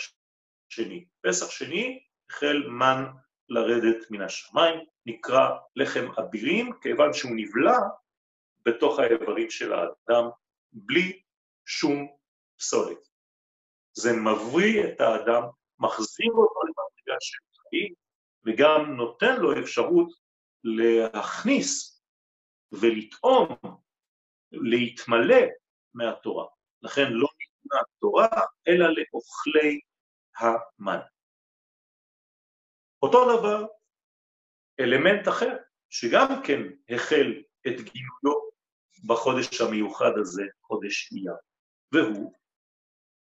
שני. פסח שני החל מן לרדת מן השמיים, נקרא לחם אבירים, כיוון שהוא נבלע בתוך האיברים של האדם, בלי שום פסולת. זה מבריא את האדם, מחזיר אותו למדרגה של חיים, וגם נותן לו אפשרות להכניס ולטעום, להתמלא מהתורה. לכן לא ניתנה תורה, אלא לאוכלי המן. אותו דבר, אלמנט אחר, שגם כן החל את גילויו בחודש המיוחד הזה, חודש אייר, והוא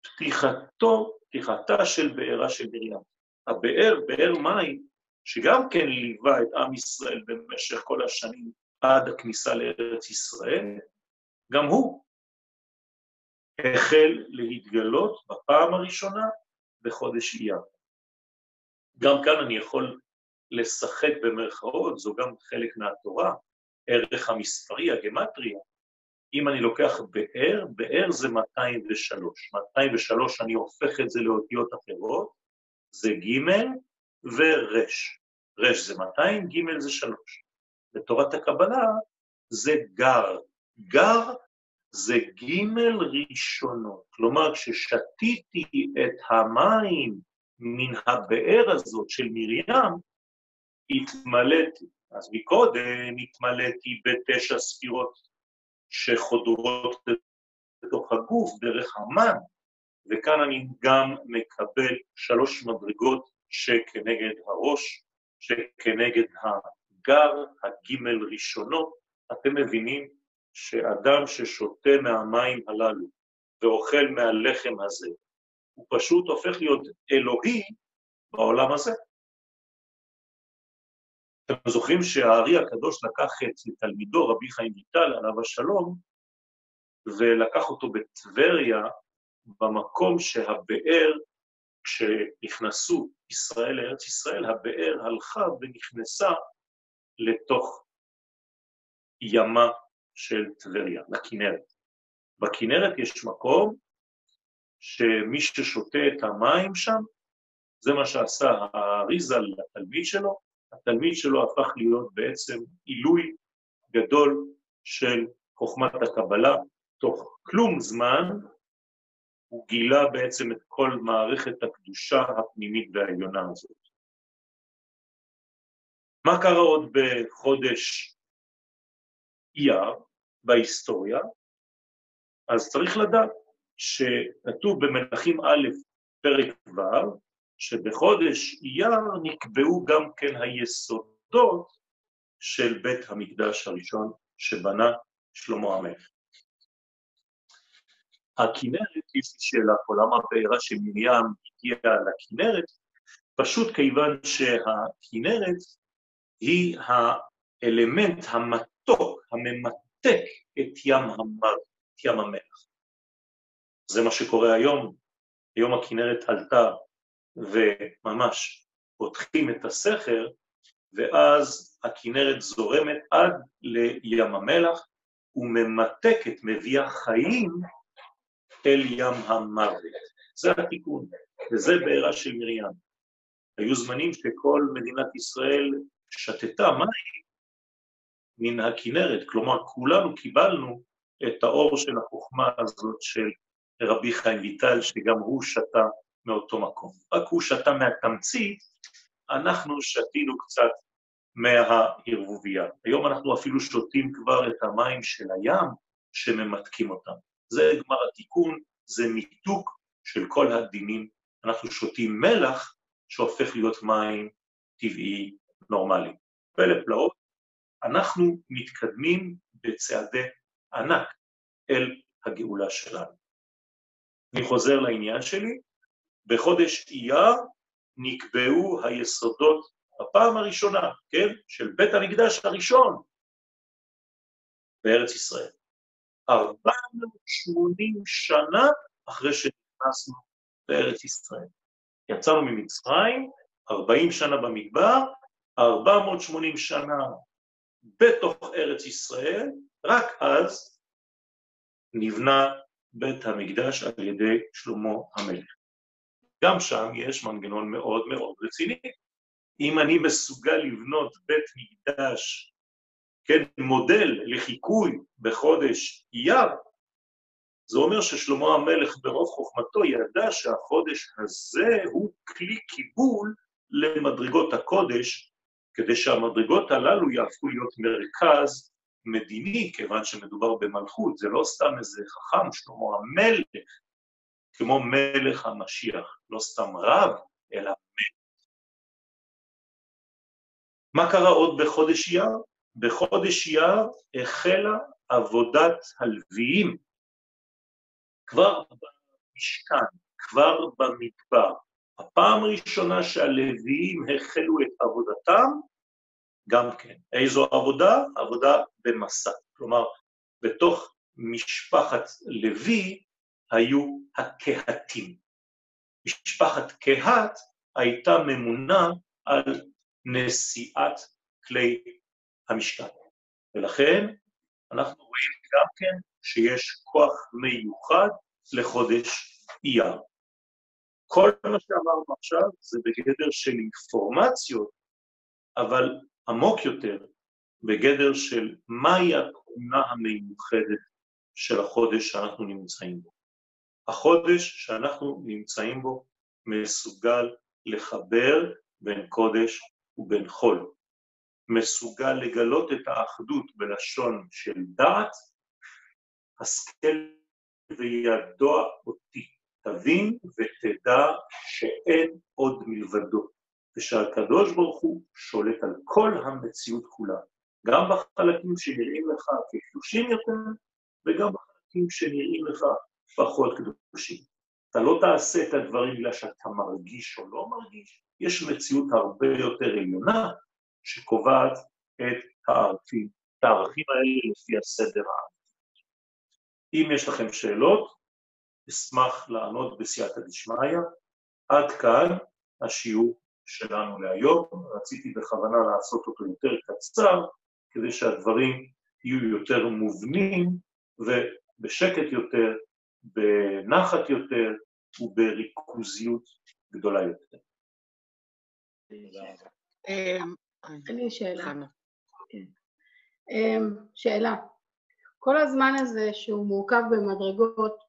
פתיחתו, פתיחתה של בארה של מרים. הבאר, באר מים, שגם כן ליווה את עם ישראל במשך כל השנים עד הכניסה לארץ ישראל, גם הוא החל להתגלות בפעם הראשונה בחודש אייר. גם כאן אני יכול לשחק במרכאות, זו גם חלק מהתורה, ערך המספרי, הגמטריה. אם אני לוקח באר, באר זה 203. 203 אני הופך את זה לאותיות אחרות, זה ג' ור'. ר' זה 200, ג' זה 3. בתורת הקבלה זה גר. גר זה ג' ראשונות. כלומר, כששתיתי את המים מן הבאר הזאת של מרים, התמלאתי. אז מקודם התמלאתי בתשע ספירות שחודרות לתוך הגוף דרך המן, וכאן אני גם מקבל שלוש מדרגות שכנגד הראש, שכנגד הגר, הגימל ראשונות. אתם מבינים שאדם ששותה מהמים הללו ואוכל מהלחם הזה, הוא פשוט הופך להיות אלוהי בעולם הזה. אתם זוכרים שהארי הקדוש לקח את תלמידו, רבי חיים ויטל, עליו השלום, ולקח אותו בטבריה, במקום שהבאר, כשנכנסו ישראל לארץ ישראל, הבאר הלכה ונכנסה לתוך ימה של טבריה, לכנרת. בכנרת יש מקום שמי ששותה את המים שם, זה מה שעשה האריזה לתלמיד שלו, התלמיד שלו הפך להיות בעצם עילוי גדול של חוכמת הקבלה, תוך כלום זמן הוא גילה בעצם את כל מערכת הקדושה הפנימית והעליונה הזאת. מה קרה עוד בחודש אייר בהיסטוריה? אז צריך לדעת שכתוב במלכים א', פרק ו', שבחודש אייר נקבעו גם כן היסודות של בית המקדש הראשון שבנה שלמה המלך. הכנרת, יש לי שאלה פה, למה הבעירה של מרים הגיעה לכנרת? פשוט כיוון שהכנרת היא האלמנט המתוק, הממתק את ים המר, את ים המלח. זה מה שקורה היום. היום הכנרת עלתה וממש פותחים את הסכר, ואז הכנרת זורמת עד לים המלח וממתקת, מביאה חיים אל ים המוות. זה התיקון, וזה בעירה של מרים. היו זמנים שכל מדינת ישראל שתתה מים מן הכנרת, כלומר כולנו קיבלנו את האור של החוכמה הזאת של רבי חיים ויטל, שגם הוא שתה מאותו מקום. רק הוא שתה מהתמצית, אנחנו שתינו קצת מהערבוביה. היום אנחנו אפילו שותים כבר את המים של הים שממתקים אותם. זה גמר התיקון, זה מיתוק של כל הדינים. אנחנו שותים מלח שהופך להיות מים טבעי נורמלי. פלא פלאות, אנחנו מתקדמים בצעדי ענק אל הגאולה שלנו. אני חוזר לעניין שלי, בחודש אייר נקבעו היסודות בפעם הראשונה, כן, של בית המקדש הראשון בארץ ישראל. 480 שנה אחרי שנכנסנו לארץ ישראל. יצאנו ממצרים, 40 שנה במדבר, 480 שנה בתוך ארץ ישראל, רק אז נבנה בית המקדש על ידי שלמה המלך. גם שם יש מנגנון מאוד מאוד רציני. אם אני מסוגל לבנות בית מקדש, כן, מודל לחיקוי בחודש אייר, זה אומר ששלמה המלך ברוב חוכמתו ידע שהחודש הזה הוא כלי קיבול למדרגות הקודש, כדי שהמדרגות הללו יהפכו להיות מרכז מדיני, כיוון שמדובר במלכות, זה לא סתם איזה חכם, שלמה המלך, כמו מלך המשיח, לא סתם רב, אלא מלך. מה קרה עוד בחודש אייר? בחודש אייר החלה עבודת הלוויים. כבר במשכן, כבר במדבר. הפעם הראשונה שהלוויים החלו את עבודתם, גם כן. איזו עבודה? עבודה במסע. כלומר, בתוך משפחת לוי היו הקהתים. משפחת קהת הייתה ממונה על נשיאת כלי המשכן. ולכן אנחנו רואים גם כן שיש כוח מיוחד לחודש אייר. כל מה שאמרנו עכשיו זה בגדר של אינפורמציות, אבל עמוק יותר, בגדר של מהי התכונה המיוחדת של החודש שאנחנו נמצאים בו. החודש שאנחנו נמצאים בו מסוגל לחבר בין קודש ובין חול. מסוגל לגלות את האחדות בלשון של דעת, השכל וידוע אותי. תבין ותדע שאין עוד מלבדו, ושהקדוש ברוך הוא שולט על כל המציאות כולה, גם בחלקים שנראים לך כקדושים יותר, וגם בחלקים שנראים לך פחות קדושים. אתה לא תעשה את הדברים בגלל שאתה מרגיש או לא מרגיש, יש מציאות הרבה יותר עליונה שקובעת את הערכים, את הערכים האלה לפי הסדר האמיתי. אם יש לכם שאלות, אשמח לענות בסייעתא דשמיא. עד כאן השיעור שלנו להיום. רציתי בכוונה לעשות אותו יותר קצר, כדי שהדברים יהיו יותר מובנים ובשקט יותר, בנחת יותר ובריכוזיות גדולה יותר. אני שאלה. כן. אמ, שאלה. כל הזמן הזה שהוא מורכב במדרגות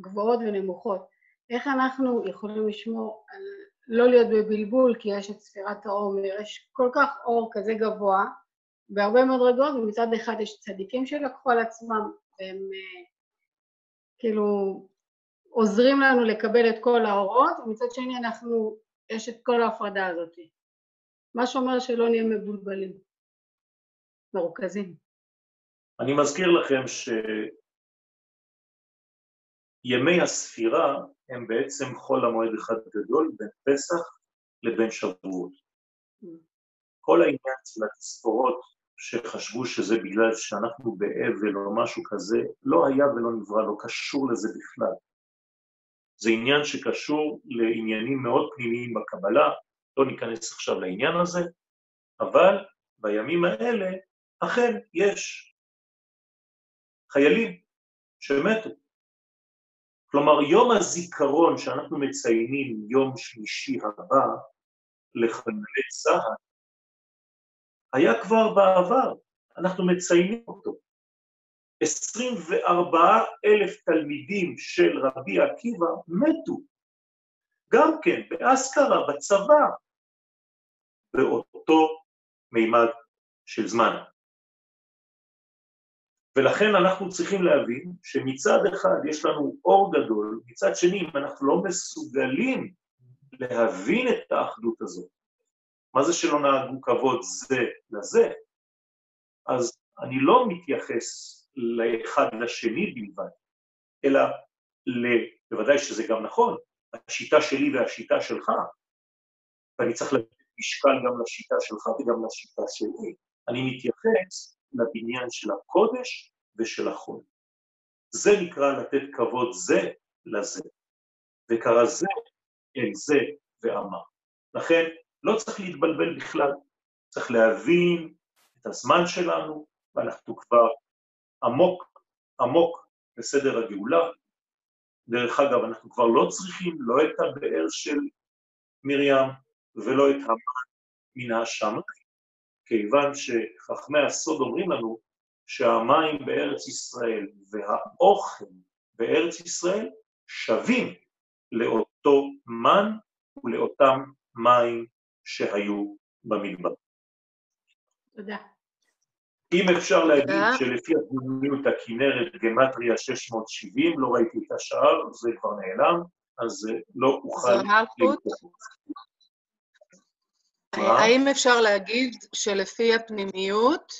גבוהות ונמוכות, איך אנחנו יכולים לשמור על לא להיות בבלבול כי יש את ספירת העומר, יש כל כך אור כזה גבוה בהרבה מדרגות ומצד אחד יש צדיקים שלקחו על עצמם והם אה, כאילו עוזרים לנו לקבל את כל האורות ומצד שני אנחנו, יש את כל ההפרדה הזאת. מה שאומר שלא נהיה מבולבלים, מרוכזים. אני מזכיר לכם שימי הספירה הם בעצם חול המועד אחד גדול בין פסח לבין שבועות. כל העניין של התספורות שחשבו שזה בגלל שאנחנו באבל או משהו כזה, לא היה ולא נברא, לא קשור לזה בכלל. זה עניין שקשור לעניינים מאוד פנימיים בקבלה, לא ניכנס עכשיו לעניין הזה, אבל בימים האלה אכן יש חיילים שמתו. כלומר, יום הזיכרון שאנחנו מציינים יום שלישי הבא לחללי צה"ל, היה כבר בעבר, אנחנו מציינים אותו. 24 אלף תלמידים של רבי עקיבא מתו גם כן, באסכרה, בצבא, באותו מימד של זמן. ולכן אנחנו צריכים להבין שמצד אחד יש לנו אור גדול, מצד שני אם אנחנו לא מסוגלים להבין את האחדות הזאת, מה זה שלא נהגו כבוד זה לזה? אז אני לא מתייחס לאחד לשני בלבד, אלא בוודאי שזה גם נכון, השיטה שלי והשיטה שלך, ואני צריך לתת משקל גם לשיטה שלך וגם לשיטה שלי. אני מתייחס לבניין של הקודש ושל החול. זה נקרא לתת כבוד זה לזה, וקרא זה אל זה ואמר. לכן לא צריך להתבלבל בכלל, צריך להבין את הזמן שלנו, ואנחנו כבר עמוק עמוק בסדר הגאולה, דרך אגב, אנחנו כבר לא צריכים לא את הבאר של מרים ולא את המן מן השמיים, כיוון שחכמי הסוד אומרים לנו שהמים בארץ ישראל והאוכל בארץ ישראל שווים לאותו מן ולאותם מים שהיו במדבר. תודה. אם אפשר להגיד שלפי הפנימיות הכנרת גמטריה 670, לא ראיתי את השאר, זה כבר נעלם, אז לא אוכל... זו המלכות? האם אפשר להגיד שלפי הפנימיות,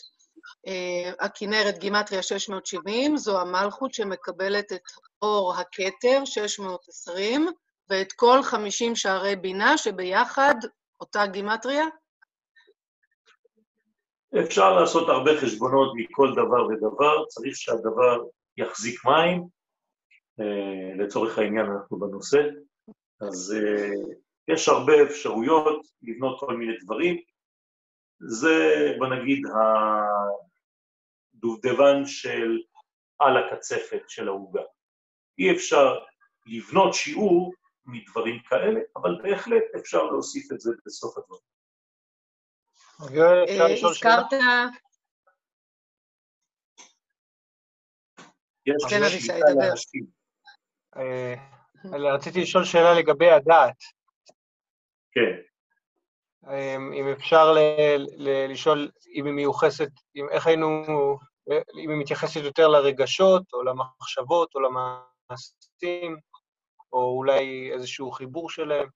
אה, הכנרת גימטריה 670, זו המלכות שמקבלת את אור הכתר 620, ואת כל 50 שערי בינה שביחד אותה גימטריה? אפשר לעשות הרבה חשבונות מכל דבר ודבר, צריך שהדבר יחזיק מים, אה, לצורך העניין אנחנו בנושא, אז אה, יש הרבה אפשרויות לבנות כל מיני דברים. זה, בוא נגיד, הדובדבן של על הקצפת של העוגה. אי אפשר לבנות שיעור מדברים כאלה, אבל בהחלט אפשר להוסיף את זה בסוף הדברים. אה, הזכרת... כן, אבישי, דבר. אה, רציתי לשאול שאלה לגבי הדעת. כן. אמ, אם אפשר לשאול אם היא מיוחסת, איך היינו, אם היא מתייחסת יותר לרגשות, או למחשבות, או למעשים, או אולי איזשהו חיבור שלהם.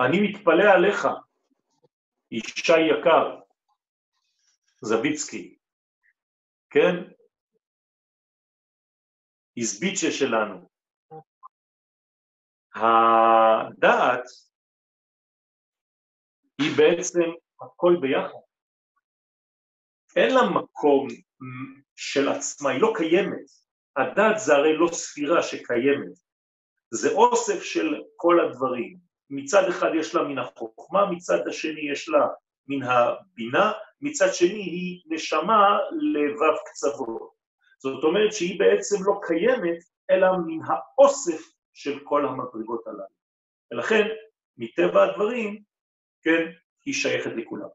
אני מתפלא עליך, ישי יקר, זביצקי, כן? איזביצ'ה שלנו. הדעת היא בעצם הכל ביחד. אין לה מקום של עצמה, היא לא קיימת. הדעת זה הרי לא ספירה שקיימת, זה אוסף של כל הדברים. מצד אחד יש לה מן החוכמה, מצד השני יש לה מן הבינה, מצד שני היא נשמה לבב קצוות. זאת אומרת שהיא בעצם לא קיימת, אלא מן האוסף של כל המדרגות הללו. ולכן, מטבע הדברים, כן, היא שייכת לכולם.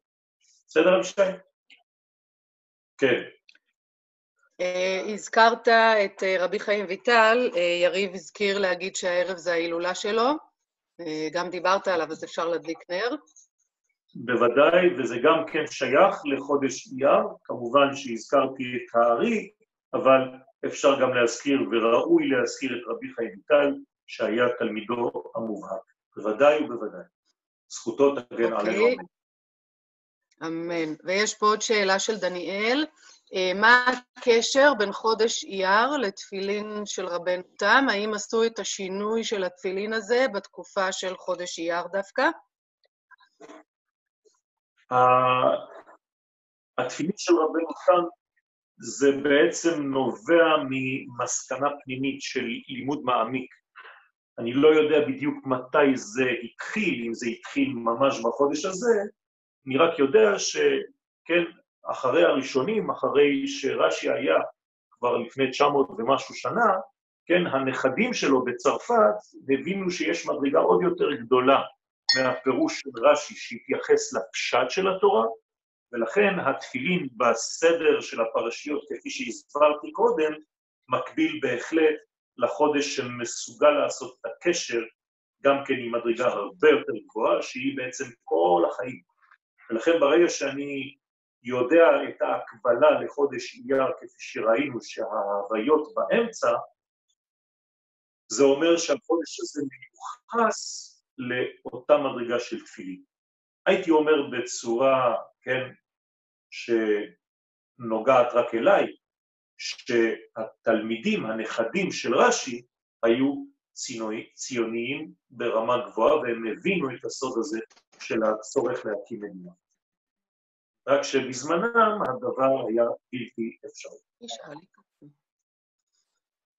בסדר, אבישי? כן. Uh, הזכרת את uh, רבי חיים ויטל, uh, יריב הזכיר להגיד שהערב זה ההילולה שלו, גם דיברת עליו, אז אפשר להדליק נר. בוודאי, וזה גם כן שייך לחודש אייר, כמובן שהזכרתי את הארי, אבל אפשר גם להזכיר, וראוי להזכיר את רבי חיים ויטל, שהיה תלמידו המובהק. בוודאי ובוודאי. זכותו תגן okay. עלינו. אמן. אמן. ויש פה עוד שאלה של דניאל. אה, מה הקשר בין חודש אייר לתפילין של רבנו תם? האם עשו את השינוי של התפילין הזה בתקופה של חודש אייר דווקא? התפילין של רבנו תם זה בעצם נובע ממסקנה פנימית של לימוד מעמיק. אני לא יודע בדיוק מתי זה התחיל, אם זה התחיל ממש בחודש הזה, אני רק יודע שכן, אחרי הראשונים, אחרי שרש"י היה כבר לפני 900 ומשהו שנה, כן, הנכדים שלו בצרפת הבינו שיש מדרגה עוד יותר גדולה מהפירוש של רש"י שהתייחס לפשט של התורה, ולכן התפילין בסדר של הפרשיות, כפי שהסברתי קודם, מקביל בהחלט לחודש שמסוגל לעשות את הקשר גם כן עם מדרגה הרבה יותר גבוהה, שהיא בעצם כל החיים. ולכן ברגע שאני יודע את ההקבלה לחודש אייר, כפי שראינו שההוויות באמצע, זה אומר שהחודש הזה מיוחס לאותה מדרגה של תפילין. הייתי אומר בצורה, כן, שנוגעת רק אליי, שהתלמידים, הנכדים של רש"י, היו ציוניים ברמה גבוהה, והם הבינו את הסוד הזה של הצורך להקים מדינה. רק שבזמנם הדבר היה בלתי אפשרי.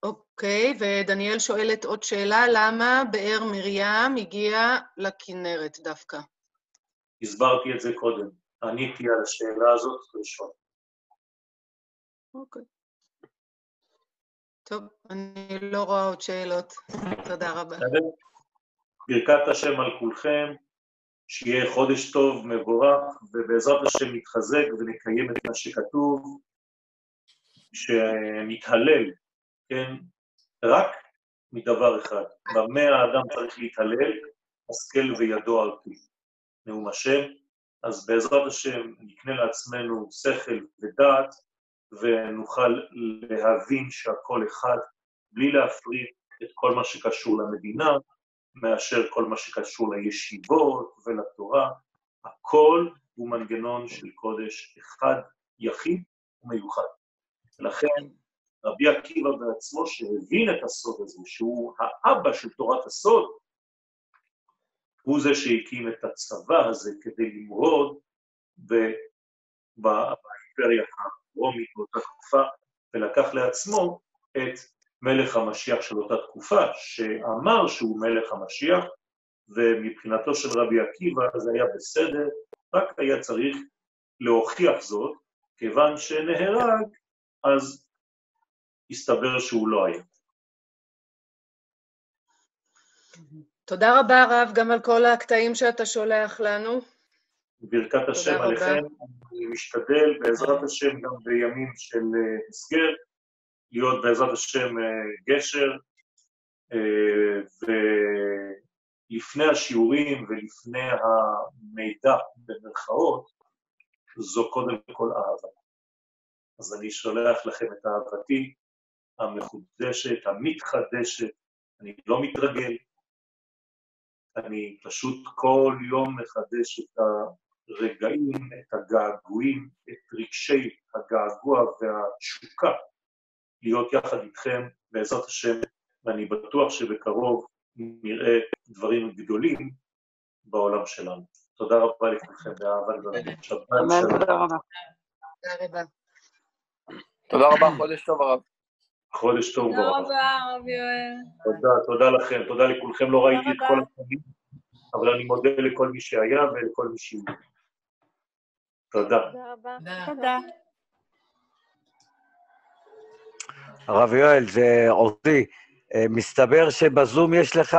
אוקיי, ודניאל שואלת עוד שאלה, למה באר מרים הגיע לכנרת דווקא? הסברתי את זה קודם, עניתי על השאלה הזאת ראשון. אוקיי. טוב, אני לא רואה עוד שאלות. *laughs* תודה רבה. ברכת השם על כולכם, שיהיה חודש טוב, מבורך, ובעזרת השם נתחזק ונקיים את מה שכתוב, שנתהלל, כן, רק מדבר אחד, במה האדם צריך להתהלל, השכל וידו על פי. נאום השם, אז בעזרת השם נקנה לעצמנו שכל ודעת ונוכל להבין שהכל אחד בלי להפריד את כל מה שקשור למדינה, מאשר כל מה שקשור לישיבות ולתורה, הכל הוא מנגנון של קודש אחד, יחיד ומיוחד. ולכן רבי עקיבא בעצמו, שהבין את הסוד הזה, שהוא האבא של תורת הסוד, הוא זה שהקים את הצבא הזה כדי למרוד באימפריה הרומית באותה תקופה, ולקח לעצמו את מלך המשיח של אותה תקופה, שאמר שהוא מלך המשיח, ומבחינתו של רבי עקיבא זה היה בסדר, רק היה צריך להוכיח זאת, כיוון שנהרג, אז הסתבר שהוא לא היה. תודה רבה, רב, גם על כל הקטעים שאתה שולח לנו. ברכת השם עליכם, אני משתדל בעזרת השם גם בימים של אה, הסגר, להיות בעזרת השם אה, גשר, אה, ולפני השיעורים ולפני המידע, במרכאות, זו קודם כל אהבה. אז אני שולח לכם את אהבתי המחודשת, המתחדשת, אני לא מתרגל, אני פשוט כל יום מחדש את הרגעים, את הגעגועים, את רגשי הגעגוע והתשוקה להיות יחד איתכם בעזרת השם, ואני בטוח שבקרוב נראה דברים גדולים בעולם שלנו. תודה רבה לכולכם, באהבה גדולה. תודה רבה. תודה רבה, חודש טוב הרב. חודש טוב תודה רבה, הרב יואל. תודה, תודה לכם, תודה לכולכם, לא ראיתי את כל הפעמים, אבל אני מודה לכל מי שהיה ולכל מי שיהיה. תודה. תודה. הרב יואל, זה עוזי. אה, מסתבר שבזום יש לך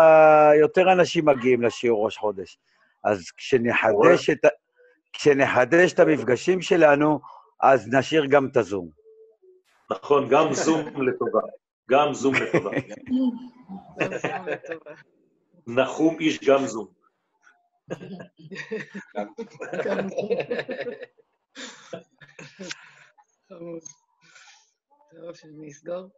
יותר אנשים מגיעים לשיעור ראש חודש. אז כשנחדש את, כשנחדש את המפגשים שלנו, אז נשאיר גם את הזום. נכון, גם זום לטובה. גם זום לטובה. *laughs* נחום איש גם זום. טוב, שנסגור.